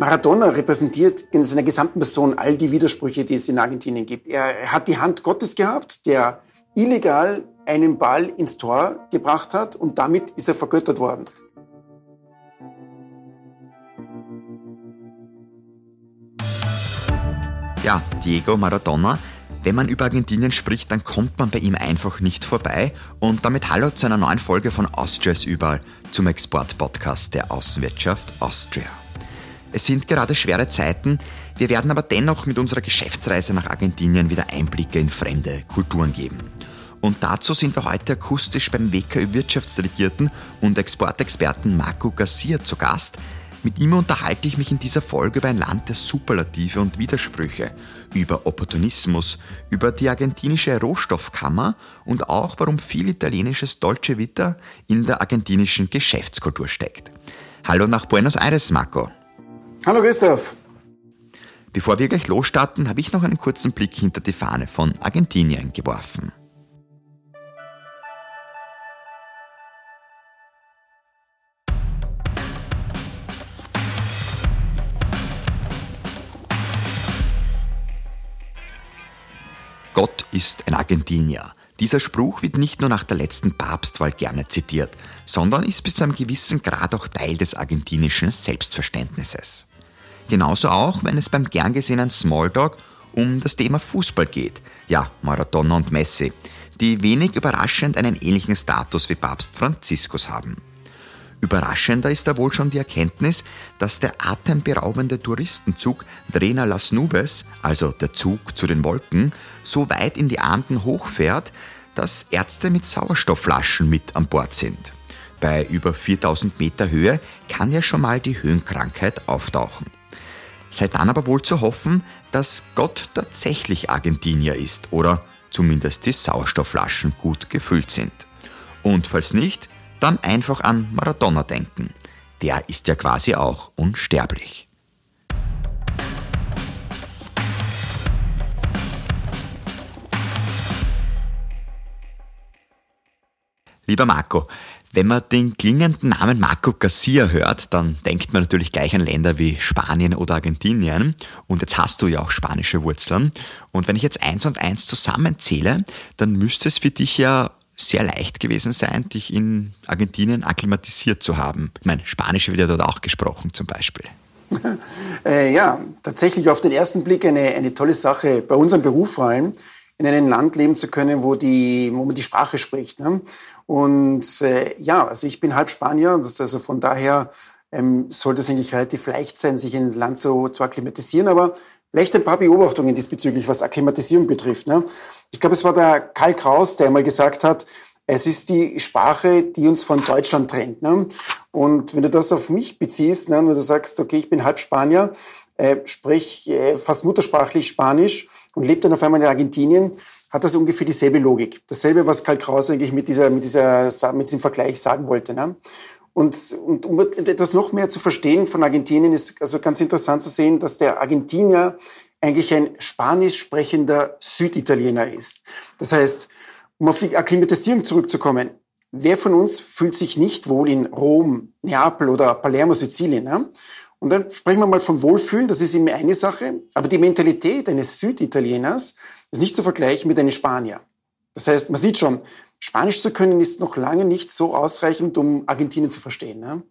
Maradona repräsentiert in seiner gesamten Person all die Widersprüche, die es in Argentinien gibt. Er hat die Hand Gottes gehabt, der illegal einen Ball ins Tor gebracht hat und damit ist er vergöttert worden. Ja, Diego Maradona. Wenn man über Argentinien spricht, dann kommt man bei ihm einfach nicht vorbei. Und damit hallo zu einer neuen Folge von Austrias Überall zum Export-Podcast der Außenwirtschaft Austria. Es sind gerade schwere Zeiten, wir werden aber dennoch mit unserer Geschäftsreise nach Argentinien wieder Einblicke in fremde Kulturen geben. Und dazu sind wir heute akustisch beim WKÖ Wirtschaftsdelegierten und Exportexperten Marco Garcia zu Gast. Mit ihm unterhalte ich mich in dieser Folge über ein Land der Superlative und Widersprüche, über Opportunismus, über die argentinische Rohstoffkammer und auch warum viel italienisches Dolce Vita in der argentinischen Geschäftskultur steckt. Hallo nach Buenos Aires, Marco. Hallo Christoph. Bevor wir gleich losstarten, habe ich noch einen kurzen Blick hinter die Fahne von Argentinien geworfen. Gott ist ein Argentinier. Dieser Spruch wird nicht nur nach der letzten Papstwahl gerne zitiert, sondern ist bis zu einem gewissen Grad auch Teil des argentinischen Selbstverständnisses. Genauso auch, wenn es beim gern gesehenen Smalltalk um das Thema Fußball geht. Ja, Maradona und Messi, die wenig überraschend einen ähnlichen Status wie Papst Franziskus haben. Überraschender ist da wohl schon die Erkenntnis, dass der atemberaubende Touristenzug Drena Las Nubes, also der Zug zu den Wolken, so weit in die Anden hochfährt, dass Ärzte mit Sauerstoffflaschen mit an Bord sind. Bei über 4000 Meter Höhe kann ja schon mal die Höhenkrankheit auftauchen. Sei dann aber wohl zu hoffen, dass Gott tatsächlich Argentinier ist oder zumindest die Sauerstoffflaschen gut gefüllt sind. Und falls nicht, dann einfach an Maradona denken. Der ist ja quasi auch unsterblich. Lieber Marco, wenn man den klingenden Namen Marco Garcia hört, dann denkt man natürlich gleich an Länder wie Spanien oder Argentinien. Und jetzt hast du ja auch spanische Wurzeln. Und wenn ich jetzt eins und eins zusammenzähle, dann müsste es für dich ja sehr leicht gewesen sein, dich in Argentinien akklimatisiert zu haben. Ich meine, Spanisch wird ja dort auch gesprochen zum Beispiel. äh, ja, tatsächlich auf den ersten Blick eine, eine tolle Sache, bei unserem Beruf vor allem, in einem Land leben zu können, wo, die, wo man die Sprache spricht. Ne? Und äh, ja, also ich bin halb Spanier, das also von daher ähm, sollte es eigentlich relativ leicht sein, sich in ein Land so zu akklimatisieren. Aber vielleicht ein paar Beobachtungen diesbezüglich, was Akklimatisierung betrifft. Ne? Ich glaube, es war der Karl Kraus, der einmal gesagt hat, es ist die Sprache, die uns von Deutschland trennt. Ne? Und wenn du das auf mich beziehst, ne, und du sagst, okay, ich bin halb Spanier, äh, sprich äh, fast muttersprachlich Spanisch und lebe dann auf einmal in Argentinien, hat das ungefähr dieselbe Logik. Dasselbe, was Karl Kraus eigentlich mit, dieser, mit, dieser, mit diesem Vergleich sagen wollte. Ne? Und, und um etwas noch mehr zu verstehen von Argentinien, ist also ganz interessant zu sehen, dass der Argentinier eigentlich ein spanisch sprechender Süditaliener ist. Das heißt, um auf die Akklimatisierung zurückzukommen, wer von uns fühlt sich nicht wohl in Rom, Neapel oder Palermo, Sizilien? Ne? Und dann sprechen wir mal vom Wohlfühlen, das ist immer eine Sache, aber die Mentalität eines Süditalieners ist nicht zu vergleichen mit einem Spanier. Das heißt, man sieht schon, Spanisch zu können ist noch lange nicht so ausreichend, um Argentinien zu verstehen. Ne?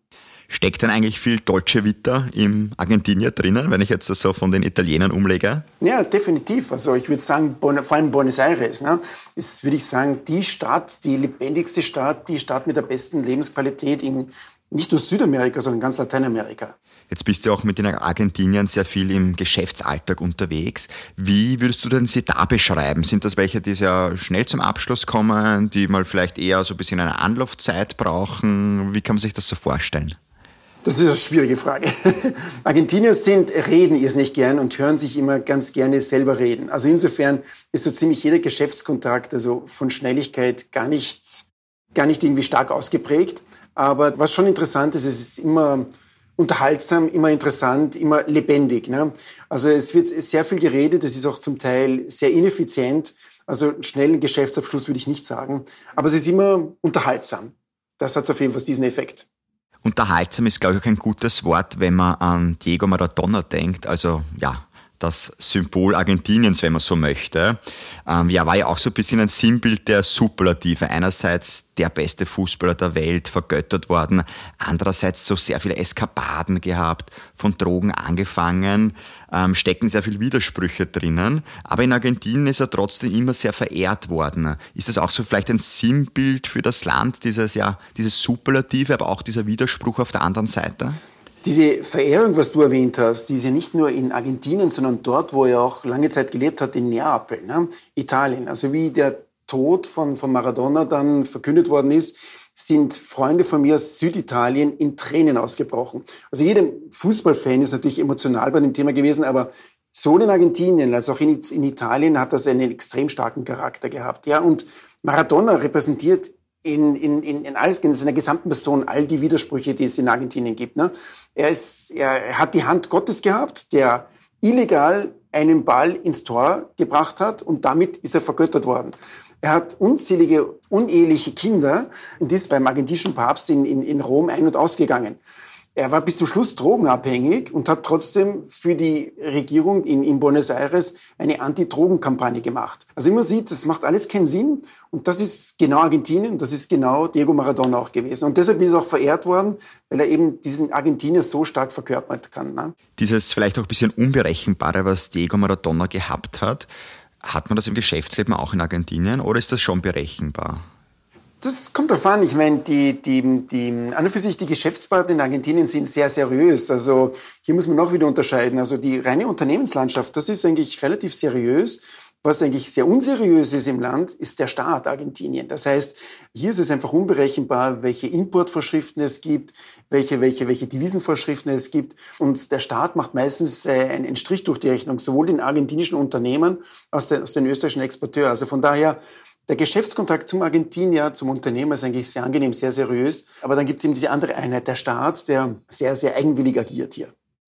Steckt denn eigentlich viel Dolce Vita im Argentinier drinnen, wenn ich jetzt das so von den Italienern umlege? Ja, definitiv. Also ich würde sagen, vor allem Buenos Aires ne, ist, würde ich sagen, die Stadt, die lebendigste Stadt, die Stadt mit der besten Lebensqualität in nicht nur Südamerika, sondern ganz Lateinamerika. Jetzt bist du auch mit den Argentiniern sehr viel im Geschäftsalltag unterwegs. Wie würdest du denn sie da beschreiben? Sind das welche, die sehr schnell zum Abschluss kommen, die mal vielleicht eher so ein bisschen eine Anlaufzeit brauchen? Wie kann man sich das so vorstellen? Das ist eine schwierige Frage. Argentinier sind, reden es nicht gern und hören sich immer ganz gerne selber reden. Also insofern ist so ziemlich jeder Geschäftskontakt, also von Schnelligkeit gar nichts, gar nicht irgendwie stark ausgeprägt. Aber was schon interessant ist, es ist immer unterhaltsam, immer interessant, immer lebendig. Ne? Also es wird sehr viel geredet, es ist auch zum Teil sehr ineffizient. Also schnellen Geschäftsabschluss würde ich nicht sagen, aber es ist immer unterhaltsam. Das hat auf jeden Fall diesen Effekt. Unterhaltsam ist, glaube ich, auch ein gutes Wort, wenn man an Diego Maradona denkt. Also ja, das Symbol Argentiniens, wenn man so möchte. Ähm, ja, war ja auch so ein bisschen ein Sinnbild der Superlative. Einerseits der beste Fußballer der Welt, vergöttert worden. Andererseits so sehr viele Eskapaden gehabt, von Drogen angefangen, ähm, stecken sehr viele Widersprüche drinnen. Aber in Argentinien ist er trotzdem immer sehr verehrt worden. Ist das auch so vielleicht ein Sinnbild für das Land, dieses, ja, dieses Superlative, aber auch dieser Widerspruch auf der anderen Seite? Diese Verehrung, was du erwähnt hast, die ist ja nicht nur in Argentinien, sondern dort, wo er auch lange Zeit gelebt hat, in Neapel, ne? Italien. Also wie der Tod von, von Maradona dann verkündet worden ist, sind Freunde von mir aus Süditalien in Tränen ausgebrochen. Also jeder Fußballfan ist natürlich emotional bei dem Thema gewesen, aber sowohl in Argentinien als auch in, in Italien hat das einen extrem starken Charakter gehabt. Ja, und Maradona repräsentiert in, in, in, in, alles, in seiner gesamten Person all die Widersprüche, die es in Argentinien gibt. Ne? Er, ist, er hat die Hand Gottes gehabt, der illegal einen Ball ins Tor gebracht hat und damit ist er vergöttert worden. Er hat unzählige uneheliche Kinder und ist beim argentinischen Papst in, in, in Rom ein- und ausgegangen. Er war bis zum Schluss drogenabhängig und hat trotzdem für die Regierung in, in Buenos Aires eine Anti-Drogen-Kampagne gemacht. Also man sieht, das macht alles keinen Sinn. Und das ist genau Argentinien, das ist genau Diego Maradona auch gewesen. Und deshalb ist er auch verehrt worden, weil er eben diesen Argentinier so stark verkörpert kann. Ne? Dieses vielleicht auch ein bisschen Unberechenbare, was Diego Maradona gehabt hat, hat man das im Geschäftsleben auch in Argentinien oder ist das schon berechenbar? Das kommt darauf an. Ich meine, die, die, die, an und für sich die Geschäftspartner in Argentinien sind sehr seriös. Also hier muss man auch wieder unterscheiden. Also die reine Unternehmenslandschaft, das ist eigentlich relativ seriös. Was eigentlich sehr unseriös ist im Land, ist der Staat Argentinien. Das heißt, hier ist es einfach unberechenbar, welche Importvorschriften es gibt, welche, welche, welche Devisenvorschriften es gibt. Und der Staat macht meistens äh, einen Strich durch die Rechnung, sowohl den argentinischen Unternehmern als den, den österreichischen Exporteur. Also von daher, der Geschäftskontakt zum Argentinier, zum Unternehmer ist eigentlich sehr angenehm, sehr seriös. Aber dann gibt es eben diese andere Einheit, der Staat, der sehr, sehr eigenwillig agiert hier.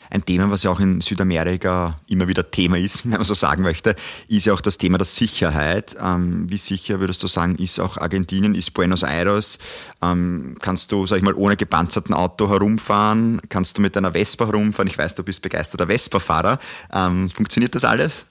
Ein Thema, was ja auch in Südamerika immer wieder Thema ist, wenn man so sagen möchte, ist ja auch das Thema der Sicherheit. Ähm, wie sicher würdest du sagen, ist auch Argentinien, ist Buenos Aires? Ähm, kannst du, sag ich mal, ohne gepanzerten Auto herumfahren? Kannst du mit einer Vespa herumfahren? Ich weiß, du bist begeisterter Vespa-Fahrer. Ähm, funktioniert das alles?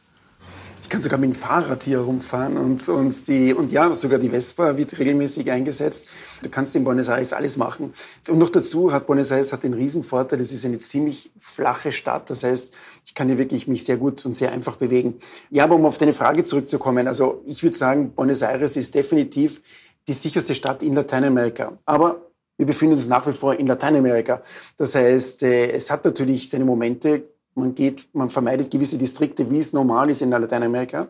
Kann sogar mit dem Fahrrad hier rumfahren und, und, die, und ja, sogar die Vespa wird regelmäßig eingesetzt. Du kannst in Buenos Aires alles machen. Und noch dazu hat Buenos Aires hat den Riesenvorteil, es ist eine ziemlich flache Stadt. Das heißt, ich kann hier wirklich mich sehr gut und sehr einfach bewegen. Ja, aber um auf deine Frage zurückzukommen, also ich würde sagen, Buenos Aires ist definitiv die sicherste Stadt in Lateinamerika. Aber wir befinden uns nach wie vor in Lateinamerika. Das heißt, äh, es hat natürlich seine Momente, man geht, man vermeidet gewisse Distrikte, wie es normal ist in Lateinamerika.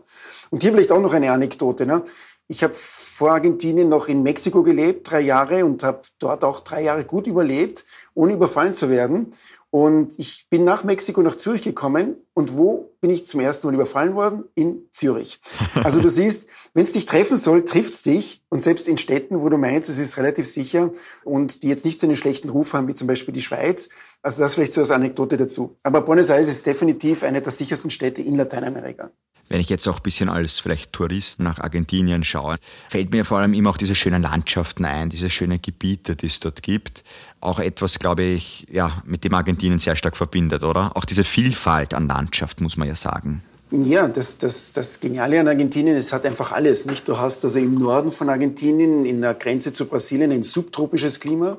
Und hier vielleicht auch noch eine Anekdote. Ne? Ich habe vor Argentinien noch in Mexiko gelebt, drei Jahre, und habe dort auch drei Jahre gut überlebt, ohne überfallen zu werden. Und ich bin nach Mexiko nach Zürich gekommen. Und wo bin ich zum ersten Mal überfallen worden? In Zürich. Also du siehst, wenn es dich treffen soll, trifft es dich. Und selbst in Städten, wo du meinst, es ist relativ sicher und die jetzt nicht so einen schlechten Ruf haben, wie zum Beispiel die Schweiz. Also das vielleicht so als Anekdote dazu. Aber Buenos Aires ist definitiv eine der sichersten Städte in Lateinamerika. Wenn ich jetzt auch ein bisschen als vielleicht Tourist nach Argentinien schaue, fällt mir vor allem immer auch diese schönen Landschaften ein, diese schönen Gebiete, die es dort gibt. Auch etwas, glaube ich, ja, mit dem Argentinien sehr stark verbindet, oder? Auch diese Vielfalt an Landschaft, muss man ja sagen. Ja, das, das, das Geniale an Argentinien, es hat einfach alles. Nicht? Du hast also im Norden von Argentinien, in der Grenze zu Brasilien, ein subtropisches Klima.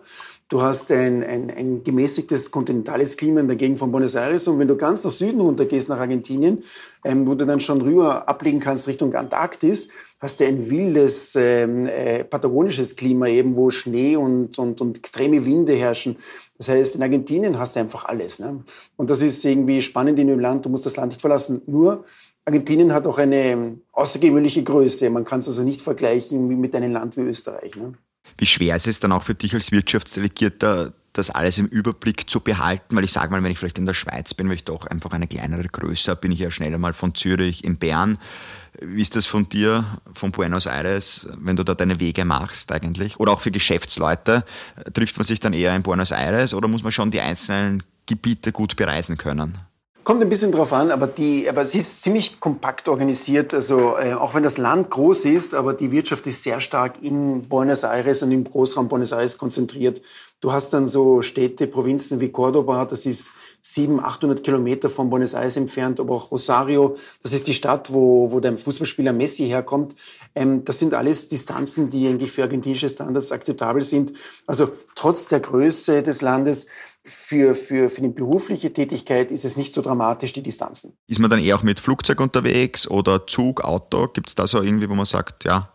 Du hast ein, ein, ein gemäßigtes kontinentales Klima in der Gegend von Buenos Aires. Und wenn du ganz nach Süden runtergehst, nach Argentinien, ähm, wo du dann schon rüber ablegen kannst Richtung Antarktis, hast du ein wildes ähm, äh, patagonisches Klima eben, wo Schnee und, und, und extreme Winde herrschen. Das heißt, in Argentinien hast du einfach alles. Ne? Und das ist irgendwie spannend in dem Land. Du musst das Land nicht verlassen. Nur Argentinien hat auch eine außergewöhnliche Größe. Man kann es also nicht vergleichen mit einem Land wie Österreich. Ne? Wie schwer ist es dann auch für dich als Wirtschaftsdelegierter, das alles im Überblick zu behalten? Weil ich sage mal, wenn ich vielleicht in der Schweiz bin, weil ich doch einfach eine kleinere Größe habe, bin ich ja schneller mal von Zürich in Bern. Wie ist das von dir, von Buenos Aires, wenn du da deine Wege machst eigentlich? Oder auch für Geschäftsleute, trifft man sich dann eher in Buenos Aires oder muss man schon die einzelnen Gebiete gut bereisen können? Kommt ein bisschen drauf an, aber, die, aber sie ist ziemlich kompakt organisiert. Also äh, auch wenn das Land groß ist, aber die Wirtschaft ist sehr stark in Buenos Aires und im Großraum Buenos Aires konzentriert. Du hast dann so Städte, Provinzen wie Cordoba, das ist 700, 800 Kilometer von Buenos Aires entfernt, aber auch Rosario, das ist die Stadt, wo, wo der Fußballspieler Messi herkommt. Ähm, das sind alles Distanzen, die eigentlich für argentinische Standards akzeptabel sind. Also trotz der Größe des Landes für, für, für die berufliche Tätigkeit ist es nicht so dramatisch, die Distanzen. Ist man dann eher auch mit Flugzeug unterwegs oder Zug, Auto? Gibt es da so irgendwie, wo man sagt, ja,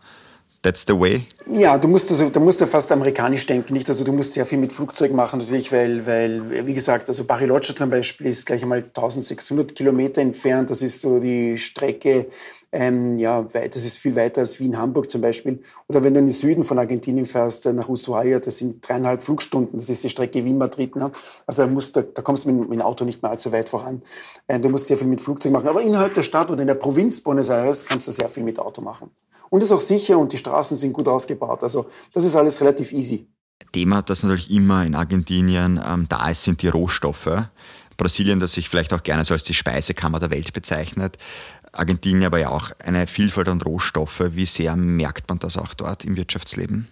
That's the way? Ja, du musst, also, du musst ja fast amerikanisch denken, nicht? Also du musst sehr viel mit Flugzeug machen natürlich, weil, weil wie gesagt, also Bariloche zum Beispiel ist gleich einmal 1600 Kilometer entfernt. Das ist so die Strecke, ähm, ja, das ist viel weiter als Wien-Hamburg zum Beispiel. Oder wenn du in den Süden von Argentinien fährst, äh, nach Ushuaia, das sind dreieinhalb Flugstunden. Das ist die Strecke Wien-Madrid. Ne? Also da, musst, da, da kommst du mit, mit, dem Auto nicht mehr allzu weit voran. Äh, du musst sehr viel mit Flugzeug machen. Aber innerhalb der Stadt oder in der Provinz Buenos Aires kannst du sehr viel mit Auto machen. Und ist auch sicher und die Straßen sind gut ausgebaut. Also das ist alles relativ easy. Thema, das natürlich immer in Argentinien ähm, da ist, sind die Rohstoffe. Brasilien, das sich vielleicht auch gerne so als die Speisekammer der Welt bezeichnet. Argentinien aber ja auch eine Vielfalt an Rohstoffe. Wie sehr merkt man das auch dort im Wirtschaftsleben?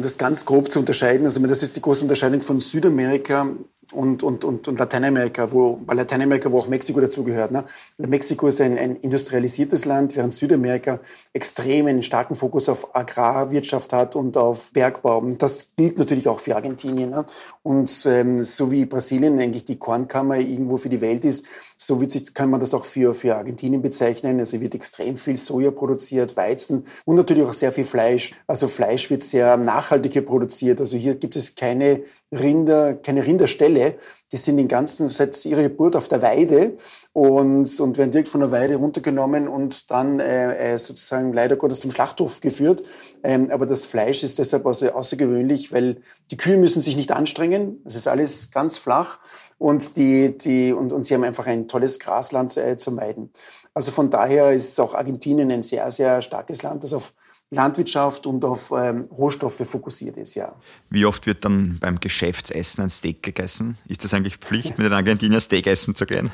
Das ganz grob zu unterscheiden. Also das ist die große Unterscheidung von Südamerika und, und, und, und Lateinamerika, wo, bei Lateinamerika, wo auch Mexiko dazugehört. Ne? Mexiko ist ein, ein industrialisiertes Land, während Südamerika extrem einen starken Fokus auf Agrarwirtschaft hat und auf Bergbau. Und das gilt natürlich auch für Argentinien. Ne? Und ähm, so wie Brasilien eigentlich die Kornkammer irgendwo für die Welt ist, so wird sich, kann man das auch für, für Argentinien bezeichnen. Also wird extrem viel Soja produziert, Weizen und natürlich auch sehr viel Fleisch. Also Fleisch wird sehr nachhaltig produziert. Also hier gibt es keine Rinder, keine Rinderställe. Die sind den ganzen, seit ihrer Geburt auf der Weide und, und werden direkt von der Weide runtergenommen und dann äh, äh, sozusagen leider Gottes zum Schlachthof geführt. Ähm, aber das Fleisch ist deshalb außer, außergewöhnlich, weil die Kühe müssen sich nicht anstrengen. Es ist alles ganz flach und, die, die, und, und sie haben einfach ein tolles Grasland äh, zu meiden. Also von daher ist auch Argentinien ein sehr, sehr starkes Land, das auf Landwirtschaft und auf ähm, Rohstoffe fokussiert ist, ja. Wie oft wird dann beim Geschäftsessen ein Steak gegessen? Ist das eigentlich Pflicht, mit den Argentinier Steak essen zu gehen?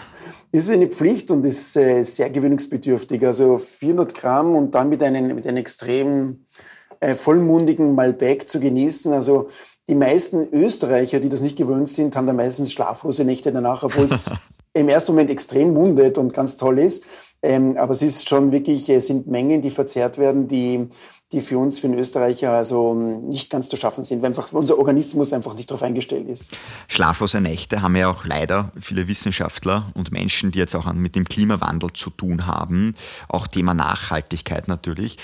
Ist eine Pflicht und ist äh, sehr gewöhnungsbedürftig. Also 400 Gramm und dann mit einem, mit einem extrem äh, vollmundigen Malbec zu genießen. Also die meisten Österreicher, die das nicht gewöhnt sind, haben da meistens schlaflose Nächte danach, obwohl es im ersten Moment extrem mundet und ganz toll ist. Ähm, aber es ist schon wirklich, es sind Mengen, die verzehrt werden, die, die für uns, für den Österreicher, also ähm, nicht ganz zu schaffen sind, weil einfach unser Organismus einfach nicht darauf eingestellt ist. Schlaflose Nächte haben ja auch leider viele Wissenschaftler und Menschen, die jetzt auch mit dem Klimawandel zu tun haben. Auch Thema Nachhaltigkeit natürlich.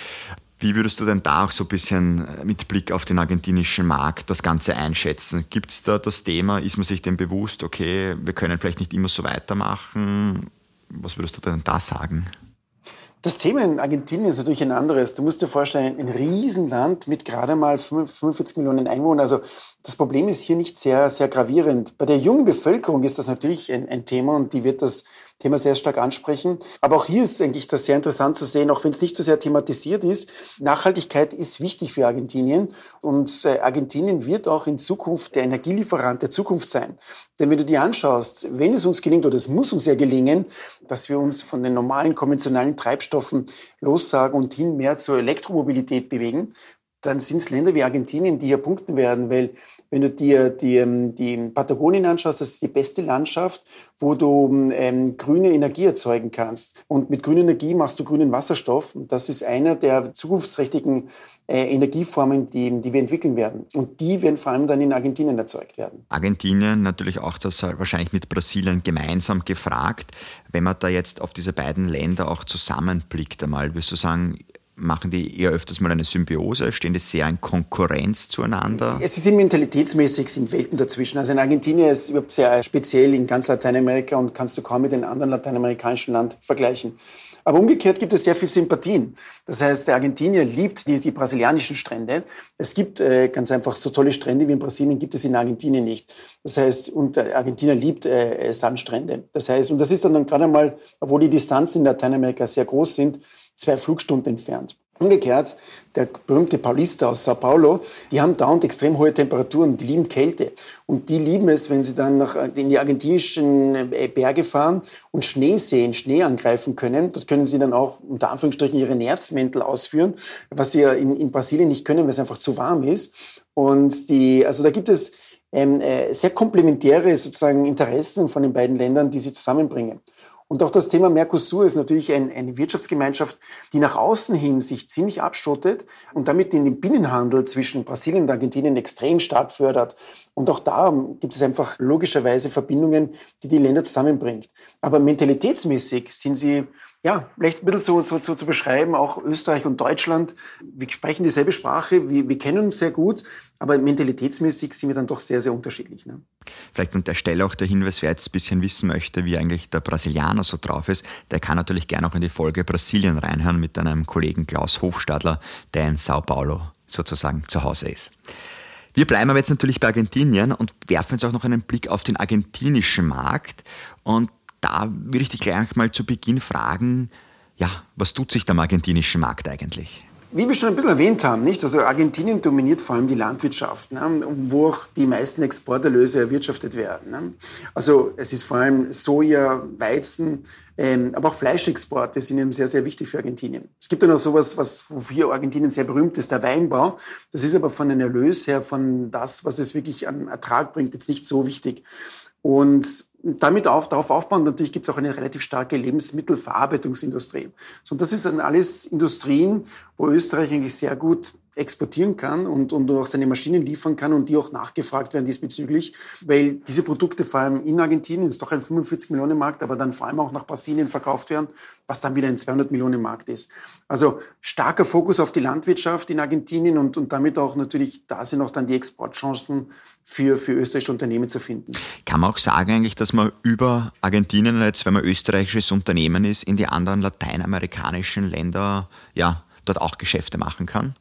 Wie würdest du denn da auch so ein bisschen äh, mit Blick auf den argentinischen Markt das Ganze einschätzen? Gibt es da das Thema, ist man sich dem bewusst, okay, wir können vielleicht nicht immer so weitermachen? Was würdest du denn da sagen? Das Thema in Argentinien ist natürlich ein anderes. Du musst dir vorstellen, ein Riesenland mit gerade mal 45 Millionen Einwohnern. Also das Problem ist hier nicht sehr, sehr gravierend. Bei der jungen Bevölkerung ist das natürlich ein, ein Thema und die wird das Thema sehr stark ansprechen. Aber auch hier ist eigentlich das sehr interessant zu sehen, auch wenn es nicht so sehr thematisiert ist. Nachhaltigkeit ist wichtig für Argentinien und äh, Argentinien wird auch in Zukunft der Energielieferant der Zukunft sein. Denn wenn du dir anschaust, wenn es uns gelingt, oder es muss uns ja gelingen, dass wir uns von den normalen konventionellen Treibstoffen lossagen und hin mehr zur Elektromobilität bewegen, dann sind es Länder wie Argentinien, die hier punkten werden, weil wenn du dir die, ähm, die Patagonien anschaust, das ist die beste Landschaft, wo du ähm, grüne Energie erzeugen kannst. Und mit grüner Energie machst du grünen Wasserstoff. Und das ist einer der zukunftsträchtigen äh, Energieformen, die, die wir entwickeln werden. Und die werden vor allem dann in Argentinien erzeugt werden. Argentinien natürlich auch das wahrscheinlich mit Brasilien gemeinsam gefragt. Wenn man da jetzt auf diese beiden Länder auch zusammenblickt einmal, würdest du sagen, machen die eher öfters mal eine Symbiose? Stehen die sehr in Konkurrenz zueinander? Es ist mentalitätsmäßig sind Welten dazwischen. Also in Argentinien ist es überhaupt sehr speziell in ganz Lateinamerika und kannst du kaum mit einem anderen lateinamerikanischen Land vergleichen. Aber umgekehrt gibt es sehr viel Sympathien. Das heißt, der Argentinier liebt die, die brasilianischen Strände. Es gibt äh, ganz einfach so tolle Strände wie in Brasilien gibt es in Argentinien nicht. Das heißt, und der Argentinier liebt äh, Sandstrände. Das heißt, und das ist dann, dann gerade mal, obwohl die Distanzen in Lateinamerika sehr groß sind, zwei Flugstunden entfernt. Umgekehrt, der berühmte Paulista aus Sao Paulo, die haben dauernd extrem hohe Temperaturen, die lieben Kälte. Und die lieben es, wenn sie dann nach, in die argentinischen äh, Berge fahren und Schnee sehen, Schnee angreifen können. Dort können sie dann auch unter Anführungsstrichen ihre Nerzmäntel ausführen, was sie ja in, in Brasilien nicht können, weil es einfach zu warm ist. Und die, also da gibt es ähm, äh, sehr komplementäre sozusagen Interessen von den beiden Ländern, die sie zusammenbringen. Und auch das Thema Mercosur ist natürlich ein, eine Wirtschaftsgemeinschaft, die nach außen hin sich ziemlich abschottet und damit den Binnenhandel zwischen Brasilien und Argentinien extrem stark fördert. Und auch da gibt es einfach logischerweise Verbindungen, die die Länder zusammenbringt. Aber mentalitätsmäßig sind sie ja, vielleicht ein bisschen so, so, so zu beschreiben, auch Österreich und Deutschland, wir sprechen dieselbe Sprache, wir, wir kennen uns sehr gut, aber mentalitätsmäßig sind wir dann doch sehr, sehr unterschiedlich. Ne? Vielleicht an der Stelle auch der Hinweis, wer jetzt ein bisschen wissen möchte, wie eigentlich der Brasilianer so drauf ist, der kann natürlich gerne auch in die Folge Brasilien reinhören mit einem Kollegen Klaus Hofstadler, der in Sao Paulo sozusagen zu Hause ist. Wir bleiben aber jetzt natürlich bei Argentinien und werfen jetzt auch noch einen Blick auf den argentinischen Markt. Und da würde ich dich gleich mal zu Beginn fragen, ja, was tut sich am argentinischen Markt eigentlich? Wie wir schon ein bisschen erwähnt haben, nicht? Also Argentinien dominiert vor allem die Landwirtschaft, ne? wo auch die meisten Exporterlöse erwirtschaftet werden. Ne? Also es ist vor allem Soja, Weizen, ähm, aber auch Fleischexporte sind eben sehr, sehr wichtig für Argentinien. Es gibt dann auch sowas, was wofür Argentinien sehr berühmt ist, der Weinbau. Das ist aber von den Erlös her, von das, was es wirklich an Ertrag bringt, jetzt nicht so wichtig. Und damit auf, darauf aufbauen, natürlich gibt es auch eine relativ starke Lebensmittelverarbeitungsindustrie. So, und das sind alles Industrien, wo Österreich eigentlich sehr gut exportieren kann und, und auch seine Maschinen liefern kann und die auch nachgefragt werden diesbezüglich, weil diese Produkte vor allem in Argentinien, ist doch ein 45 Millionen Markt, aber dann vor allem auch nach Brasilien verkauft werden, was dann wieder ein 200 Millionen Markt ist. Also starker Fokus auf die Landwirtschaft in Argentinien und, und damit auch natürlich, da sind auch dann die Exportchancen für, für österreichische Unternehmen zu finden. Kann man auch sagen eigentlich, dass man über Argentinien, jetzt wenn man österreichisches Unternehmen ist, in die anderen lateinamerikanischen Länder, ja, dort auch Geschäfte machen kann?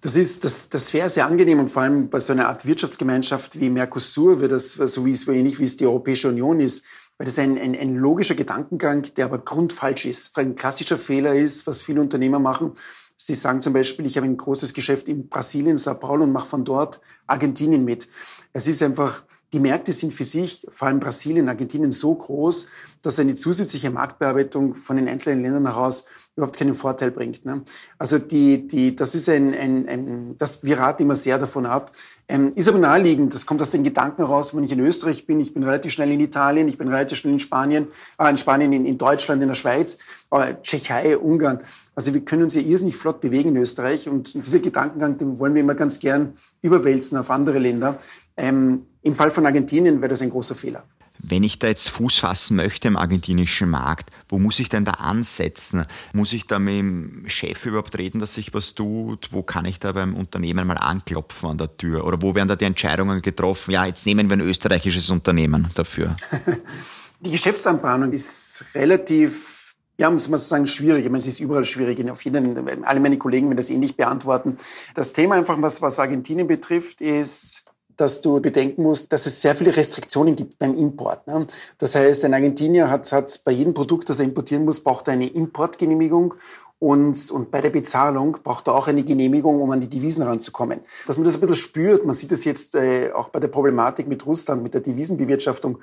Das ist, das, das wäre sehr angenehm und vor allem bei so einer Art Wirtschaftsgemeinschaft wie Mercosur, wie das, so wie es so ähnlich wie es die Europäische Union ist, weil das ein, ein, ein logischer Gedankengang, der aber grundfalsch ist. Ein klassischer Fehler ist, was viele Unternehmer machen. Sie sagen zum Beispiel, ich habe ein großes Geschäft in Brasilien, Sao Paulo und mache von dort Argentinien mit. Es ist einfach, die Märkte sind für sich, vor allem Brasilien, Argentinien, so groß, dass eine zusätzliche Marktbearbeitung von den einzelnen Ländern heraus überhaupt keinen Vorteil bringt. Ne? Also die, die, das ist ein, ein, ein, das, wir raten immer sehr davon ab. Ähm, ist aber naheliegend, das kommt aus den Gedanken heraus, wenn ich in Österreich bin, ich bin relativ schnell in Italien, ich bin relativ schnell in Spanien, äh, in Spanien, in, in Deutschland, in der Schweiz, äh, Tschechei, Ungarn. Also wir können uns ja irrsinnig flott bewegen in Österreich und, und dieser Gedankengang, den wollen wir immer ganz gern überwälzen auf andere Länder. Ähm, Im Fall von Argentinien wäre das ein großer Fehler. Wenn ich da jetzt Fuß fassen möchte im argentinischen Markt, wo muss ich denn da ansetzen? Muss ich da mit dem Chef überhaupt reden, dass sich was tut? Wo kann ich da beim Unternehmen mal anklopfen an der Tür? Oder wo werden da die Entscheidungen getroffen? Ja, jetzt nehmen wir ein österreichisches Unternehmen dafür. Die Geschäftsanbahnung ist relativ ja, muss man sagen, schwierig. Ich meine, es ist überall schwierig. Auf jeden, alle meine Kollegen werden das ähnlich beantworten. Das Thema einfach, was, was Argentinien betrifft, ist, dass du bedenken musst, dass es sehr viele Restriktionen gibt beim Import. Ne? Das heißt, ein Argentinier hat, hat bei jedem Produkt, das er importieren muss, braucht er eine Importgenehmigung und, und bei der Bezahlung braucht er auch eine Genehmigung, um an die Devisen ranzukommen. Dass man das ein bisschen spürt, man sieht das jetzt äh, auch bei der Problematik mit Russland, mit der Devisenbewirtschaftung.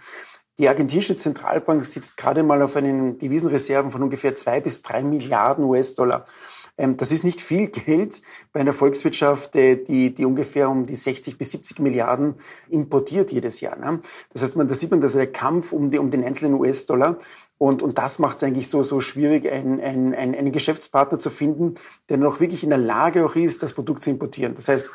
Die argentinische Zentralbank sitzt gerade mal auf einen Devisenreserven von ungefähr zwei bis drei Milliarden US-Dollar. Ähm, das ist nicht viel Geld bei einer Volkswirtschaft, äh, die, die ungefähr um die 60 bis 70 Milliarden importiert jedes Jahr. Ne? Das heißt, man, da sieht man, dass der Kampf um, die, um den einzelnen US-Dollar und, und das macht es eigentlich so, so schwierig, ein, ein, ein, einen Geschäftspartner zu finden, der noch wirklich in der Lage auch ist, das Produkt zu importieren. Das heißt,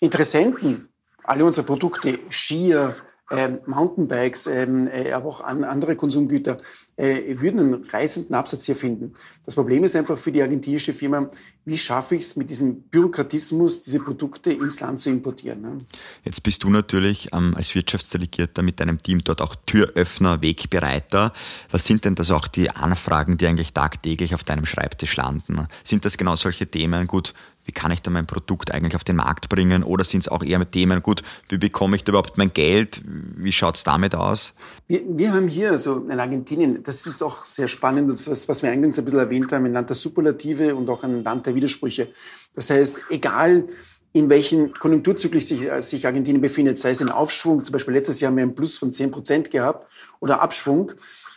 Interessenten, alle unsere Produkte, Skier, ähm, Mountainbikes, ähm, äh, aber auch an, andere Konsumgüter, äh, würden einen reißenden Absatz hier finden. Das Problem ist einfach für die argentinische Firma, wie schaffe ich es mit diesem Bürokratismus, diese Produkte ins Land zu importieren. Ne? Jetzt bist du natürlich ähm, als Wirtschaftsdelegierter mit deinem Team dort auch Türöffner, Wegbereiter. Was sind denn das auch die Anfragen, die eigentlich tagtäglich auf deinem Schreibtisch landen? Sind das genau solche Themen? Gut, wie kann ich da mein Produkt eigentlich auf den Markt bringen? Oder sind es auch eher mit Themen, gut, wie bekomme ich da überhaupt mein Geld? Wie schaut es damit aus? Wir, wir haben hier, also in Argentinien, das ist auch sehr spannend, das, was wir eingangs ein bisschen erwähnt haben, ein Land der Superlative und auch ein Land der Widersprüche. Das heißt, egal in welchem Konjunkturzyklus sich, äh, sich Argentinien befindet, sei es ein Aufschwung, zum Beispiel letztes Jahr haben wir einen Plus von 10 Prozent gehabt, oder Abschwung,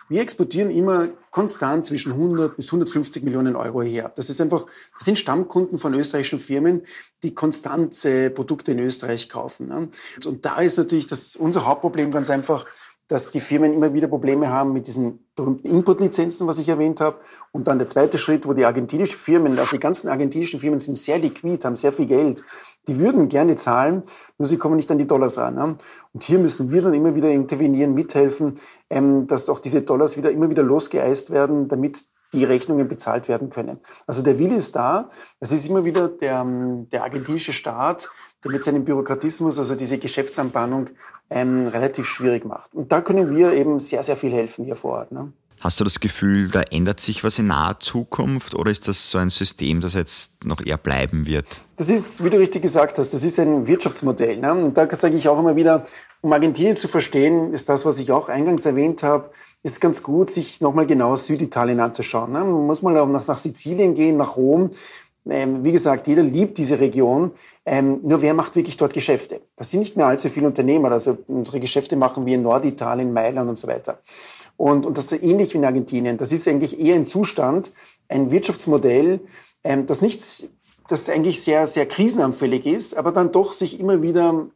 wir exportieren immer konstant zwischen 100 bis 150 Millionen Euro her. Das ist einfach, das sind Stammkunden von österreichischen Firmen, die konstant Produkte in Österreich kaufen. Ne? Und da ist natürlich das, unser Hauptproblem ganz einfach, dass die Firmen immer wieder Probleme haben mit diesen berühmten Importlizenzen, was ich erwähnt habe. Und dann der zweite Schritt, wo die argentinischen Firmen, also die ganzen argentinischen Firmen sind sehr liquid, haben sehr viel Geld. Die würden gerne zahlen, nur sie kommen nicht an die Dollars ran. Ne? Und hier müssen wir dann immer wieder intervenieren, mithelfen, ähm, dass auch diese Dollars wieder immer wieder losgeeist werden, damit die Rechnungen bezahlt werden können. Also der Wille ist da. Es ist immer wieder der, der argentinische Staat, der mit seinem Bürokratismus, also diese Geschäftsanbahnung, ähm, relativ schwierig macht. Und da können wir eben sehr, sehr viel helfen hier vor Ort. Ne? Hast du das Gefühl, da ändert sich was in naher Zukunft oder ist das so ein System, das jetzt noch eher bleiben wird? Das ist, wie du richtig gesagt hast, das ist ein Wirtschaftsmodell. Ne? Und da sage ich auch immer wieder, um Argentinien zu verstehen, ist das, was ich auch eingangs erwähnt habe, ist ganz gut, sich nochmal genau Süditalien anzuschauen. Ne? Man muss mal nach, nach Sizilien gehen, nach Rom. Ähm, wie gesagt, jeder liebt diese Region. Ähm, nur wer macht wirklich dort Geschäfte? Das sind nicht mehr allzu viele Unternehmer. Also unsere Geschäfte machen wir in Norditalien, Mailand und so weiter. Und, und das ist ähnlich wie in Argentinien. Das ist eigentlich eher ein Zustand, ein Wirtschaftsmodell, ähm, das nicht, das eigentlich sehr, sehr krisenanfällig ist, aber dann doch sich immer wieder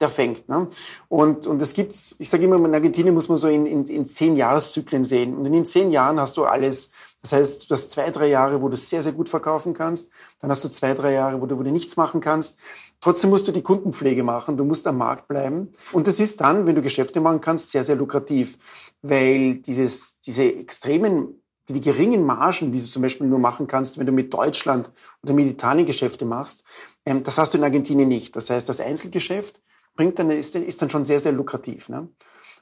der fängt. Ne? Und, und es gibt, ich sage immer, in Argentinien muss man so in, in, in zehn Jahreszyklen sehen. Und in zehn Jahren hast du alles das heißt, du hast zwei, drei Jahre, wo du sehr, sehr gut verkaufen kannst. Dann hast du zwei, drei Jahre, wo du, wo du nichts machen kannst. Trotzdem musst du die Kundenpflege machen. Du musst am Markt bleiben. Und das ist dann, wenn du Geschäfte machen kannst, sehr, sehr lukrativ. Weil dieses, diese extremen, die geringen Margen, die du zum Beispiel nur machen kannst, wenn du mit Deutschland oder mit Italien Geschäfte machst, ähm, das hast du in Argentinien nicht. Das heißt, das Einzelgeschäft bringt dann, ist, dann schon sehr, sehr lukrativ. Ne?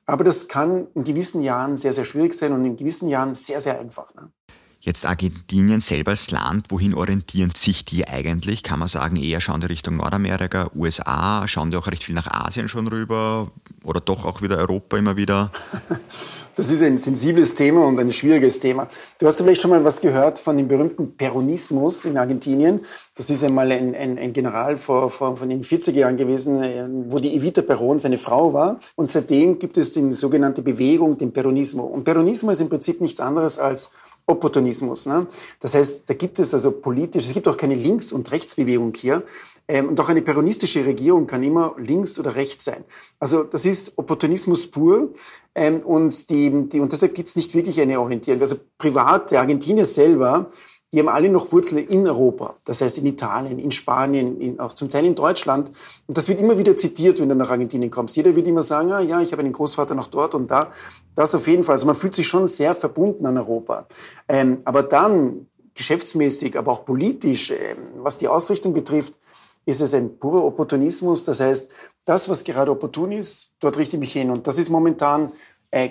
Aber das kann in gewissen Jahren sehr, sehr schwierig sein und in gewissen Jahren sehr, sehr einfach. Ne? Jetzt Argentinien selber als Land, wohin orientieren sich die eigentlich? Kann man sagen, eher schauen die Richtung Nordamerika, USA, schauen die auch recht viel nach Asien schon rüber oder doch auch wieder Europa immer wieder? Das ist ein sensibles Thema und ein schwieriges Thema. Du hast vielleicht schon mal was gehört von dem berühmten Peronismus in Argentinien. Das ist einmal ein, ein, ein General vor, vor, von den 40er Jahren gewesen, äh, wo die Evita Peron seine Frau war. Und seitdem gibt es die sogenannte Bewegung, den Peronismus. Und Peronismus ist im Prinzip nichts anderes als Opportunismus. Ne? Das heißt, da gibt es also politisch, es gibt auch keine Links- und Rechtsbewegung hier. Ähm, und auch eine peronistische Regierung kann immer links oder rechts sein. Also das ist Opportunismus pur. Ähm, und, die, die, und deshalb gibt es nicht wirklich eine Orientierung. Also privat, der Argentinier selber die haben alle noch Wurzeln in Europa. Das heißt in Italien, in Spanien, in, auch zum Teil in Deutschland. Und das wird immer wieder zitiert, wenn du nach Argentinien kommst. Jeder wird immer sagen, ah, ja, ich habe einen Großvater noch dort und da. Das auf jeden Fall. Also man fühlt sich schon sehr verbunden an Europa. Ähm, aber dann geschäftsmäßig, aber auch politisch, ähm, was die Ausrichtung betrifft, ist es ein purer Opportunismus. Das heißt, das, was gerade opportun ist, dort richte ich mich hin. Und das ist momentan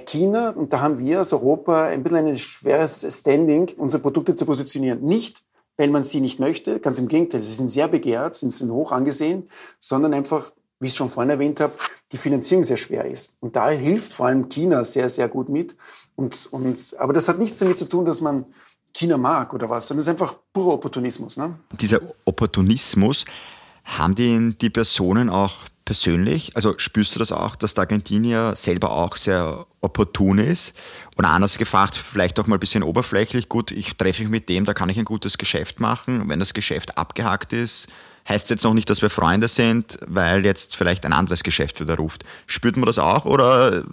China, und da haben wir als Europa ein bisschen ein schweres Standing, unsere Produkte zu positionieren. Nicht, weil man sie nicht möchte, ganz im Gegenteil, sie sind sehr begehrt, sie sind hoch angesehen, sondern einfach, wie ich schon vorhin erwähnt habe, die Finanzierung sehr schwer ist. Und da hilft vor allem China sehr, sehr gut mit. Und, und, aber das hat nichts damit zu tun, dass man China mag oder was, sondern es ist einfach purer Opportunismus. Ne? Dieser Opportunismus, haben die, die Personen auch persönlich? Also spürst du das auch, dass der Argentinier selber auch sehr opportun ist? Und anders gefragt, vielleicht auch mal ein bisschen oberflächlich, gut, ich treffe mich mit dem, da kann ich ein gutes Geschäft machen. Wenn das Geschäft abgehakt ist, heißt es jetzt noch nicht, dass wir Freunde sind, weil jetzt vielleicht ein anderes Geschäft wieder ruft. Spürt man das auch oder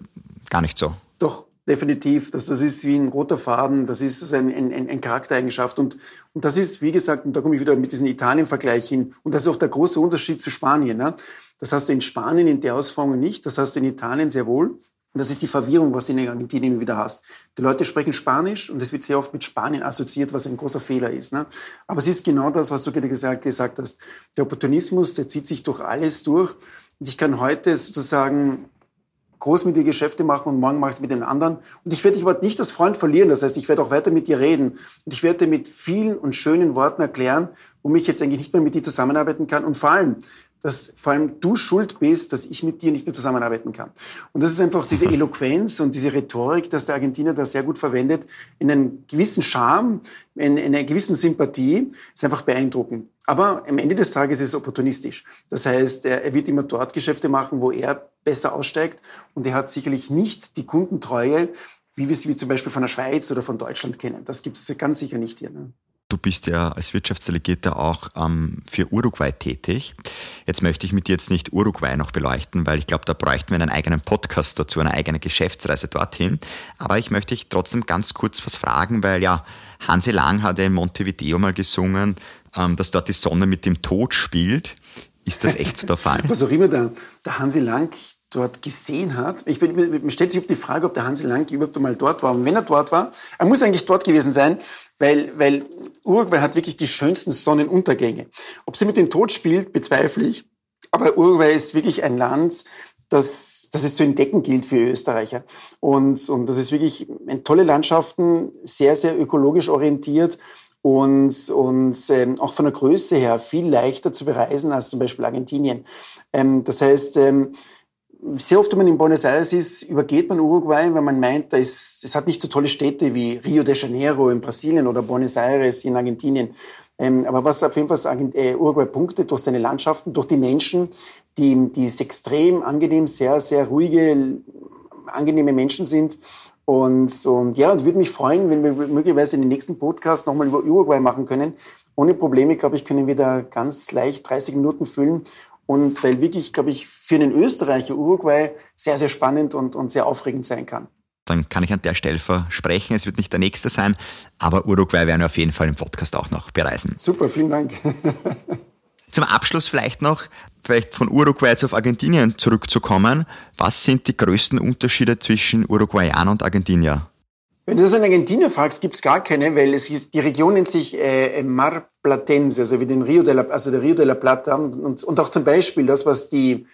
gar nicht so? Doch, definitiv. Das, das ist wie ein roter Faden, das ist ein, ein, ein Charaktereigenschaft. Und, und das ist, wie gesagt, und da komme ich wieder mit diesem Italien-Vergleich hin, und das ist auch der große Unterschied zu Spanien. Ne? Das hast du in Spanien in der Ausformung nicht, das hast du in Italien sehr wohl. Und das ist die Verwirrung, was du in Argentinien wieder hast. Die Leute sprechen Spanisch und es wird sehr oft mit Spanien assoziiert, was ein großer Fehler ist. Ne? Aber es ist genau das, was du gerade gesagt, gesagt hast. Der Opportunismus, der zieht sich durch alles durch. Und ich kann heute sozusagen groß mit dir Geschäfte machen und morgen mache ich es mit den anderen. Und ich werde dich aber nicht als Freund verlieren. Das heißt, ich werde auch weiter mit dir reden. Und ich werde dir mit vielen und schönen Worten erklären, warum ich jetzt eigentlich nicht mehr mit dir zusammenarbeiten kann. Und vor allem, dass vor allem du schuld bist, dass ich mit dir nicht mehr zusammenarbeiten kann. Und das ist einfach diese Eloquenz und diese Rhetorik, dass der Argentinier da sehr gut verwendet, in einem gewissen Charme, in, in einer gewissen Sympathie, ist einfach beeindruckend. Aber am Ende des Tages ist es opportunistisch. Das heißt, er, er wird immer dort Geschäfte machen, wo er besser aussteigt und er hat sicherlich nicht die Kundentreue, wie wir sie zum Beispiel von der Schweiz oder von Deutschland kennen. Das gibt es ganz sicher nicht hier. Ne? Du bist ja als Wirtschaftsdelegierter auch ähm, für Uruguay tätig. Jetzt möchte ich mit dir jetzt nicht Uruguay noch beleuchten, weil ich glaube, da bräuchten wir einen eigenen Podcast dazu, eine eigene Geschäftsreise dorthin. Aber ich möchte dich trotzdem ganz kurz was fragen, weil ja, Hansi Lang hat ja in Montevideo mal gesungen, dass dort die Sonne mit dem Tod spielt. Ist das echt so der Fall? Was auch immer der, der Hansi Lang dort gesehen hat. Ich, mir stellt sich die Frage, ob der Hansi Lang überhaupt einmal dort war. Und wenn er dort war, er muss eigentlich dort gewesen sein, weil, weil Uruguay hat wirklich die schönsten Sonnenuntergänge. Ob sie mit dem Tod spielt, bezweifle ich. Aber Uruguay ist wirklich ein Land, das, das es zu entdecken gilt für Österreicher. Und, und das ist wirklich tolle Landschaften, sehr, sehr ökologisch orientiert und, und ähm, auch von der Größe her viel leichter zu bereisen als zum Beispiel Argentinien. Ähm, das heißt, ähm, sehr oft, wenn man in Buenos Aires ist, übergeht man Uruguay, weil man meint, da ist, es hat nicht so tolle Städte wie Rio de Janeiro in Brasilien oder Buenos Aires in Argentinien. Ähm, aber was auf jeden Fall äh, Uruguay punktet, durch seine Landschaften, durch die Menschen, die, die ist extrem angenehm, sehr, sehr ruhige, angenehme Menschen sind. Und, und ja, und würde mich freuen, wenn wir möglicherweise in den nächsten Podcast nochmal über Uruguay machen können. Ohne Probleme, glaube ich, können wir da ganz leicht 30 Minuten füllen und weil wirklich, glaube ich, für einen Österreicher Uruguay sehr, sehr spannend und, und sehr aufregend sein kann. Dann kann ich an der Stelle versprechen, es wird nicht der nächste sein, aber Uruguay werden wir auf jeden Fall im Podcast auch noch bereisen. Super, vielen Dank. Zum Abschluss vielleicht noch, vielleicht von Uruguay jetzt auf Argentinien zurückzukommen. Was sind die größten Unterschiede zwischen Uruguayan und Argentinier? Wenn du das in Argentinien fragst, gibt es gar keine, weil es ist, die Region nennt sich äh, Mar Platense, also wie den Rio de la, also der Rio de la Plata. Und, und auch zum Beispiel das, was die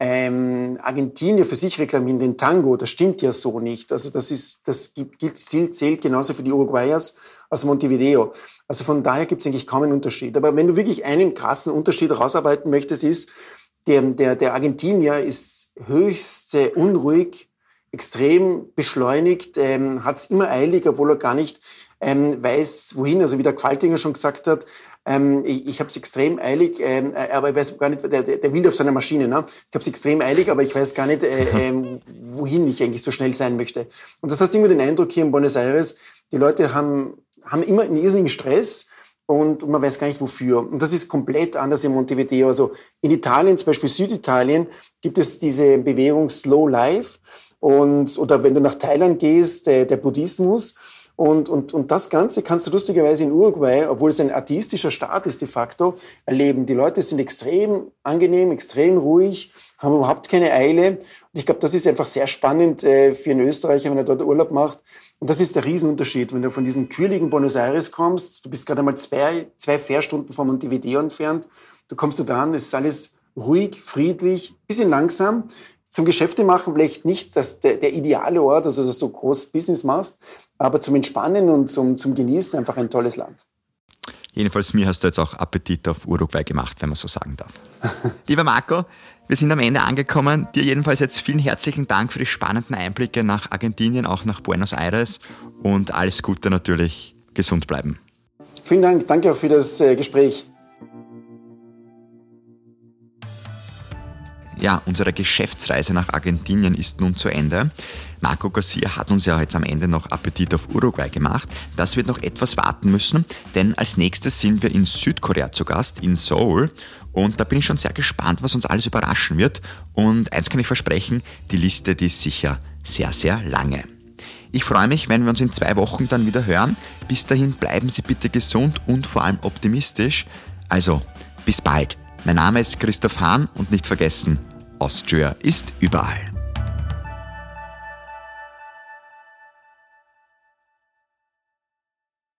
ähm, Argentinier für sich reklamieren, den Tango, das stimmt ja so nicht. Also das ist, das gibt, gibt, zählt genauso für die Uruguayers aus Montevideo. Also von daher gibt es eigentlich kaum einen Unterschied. Aber wenn du wirklich einen krassen Unterschied herausarbeiten möchtest, ist, der, der, der Argentinier ist höchst äh, unruhig, extrem beschleunigt, ähm, hat es immer eilig, obwohl er gar nicht ähm, weiß, wohin. Also wie der Qualtinger schon gesagt hat, ähm, ich, ich habe es extrem eilig, ähm, äh, aber ich weiß gar nicht, der, der will auf seiner Maschine. Ne? Ich habe es extrem eilig, aber ich weiß gar nicht, äh, äh, wohin ich eigentlich so schnell sein möchte. Und das heißt immer den Eindruck hier in Buenos Aires, die Leute haben, haben immer einen irrsinnigen Stress und man weiß gar nicht wofür. Und das ist komplett anders in Montevideo. Also in Italien, zum Beispiel Süditalien, gibt es diese Bewegung Slow Life. Und, oder wenn du nach Thailand gehst, der, der Buddhismus. Und, und, und das Ganze kannst du lustigerweise in Uruguay, obwohl es ein atheistischer Staat ist de facto, erleben. Die Leute sind extrem angenehm, extrem ruhig, haben überhaupt keine Eile. Und ich glaube, das ist einfach sehr spannend äh, für einen Österreicher, wenn er dort Urlaub macht. Und das ist der Riesenunterschied, wenn du von diesem kühligen Buenos Aires kommst, du bist gerade einmal zwei, zwei Fährstunden von Montevideo entfernt, du kommst du da an, es ist alles ruhig, friedlich, bisschen langsam, zum Geschäfte machen vielleicht nicht das, der, der ideale Ort, also dass du groß Business machst, aber zum Entspannen und zum, zum Genießen einfach ein tolles Land. Jedenfalls mir hast du jetzt auch Appetit auf Uruguay gemacht, wenn man so sagen darf. Lieber Marco, wir sind am Ende angekommen. Dir jedenfalls jetzt vielen herzlichen Dank für die spannenden Einblicke nach Argentinien, auch nach Buenos Aires und alles Gute natürlich. Gesund bleiben. Vielen Dank, danke auch für das äh, Gespräch. Ja, unsere Geschäftsreise nach Argentinien ist nun zu Ende. Marco Garcia hat uns ja jetzt am Ende noch Appetit auf Uruguay gemacht. Das wird noch etwas warten müssen, denn als nächstes sind wir in Südkorea zu Gast, in Seoul. Und da bin ich schon sehr gespannt, was uns alles überraschen wird. Und eins kann ich versprechen, die Liste, die ist sicher sehr, sehr lange. Ich freue mich, wenn wir uns in zwei Wochen dann wieder hören. Bis dahin bleiben Sie bitte gesund und vor allem optimistisch. Also, bis bald. Mein Name ist Christoph Hahn und nicht vergessen, Austria ist überall.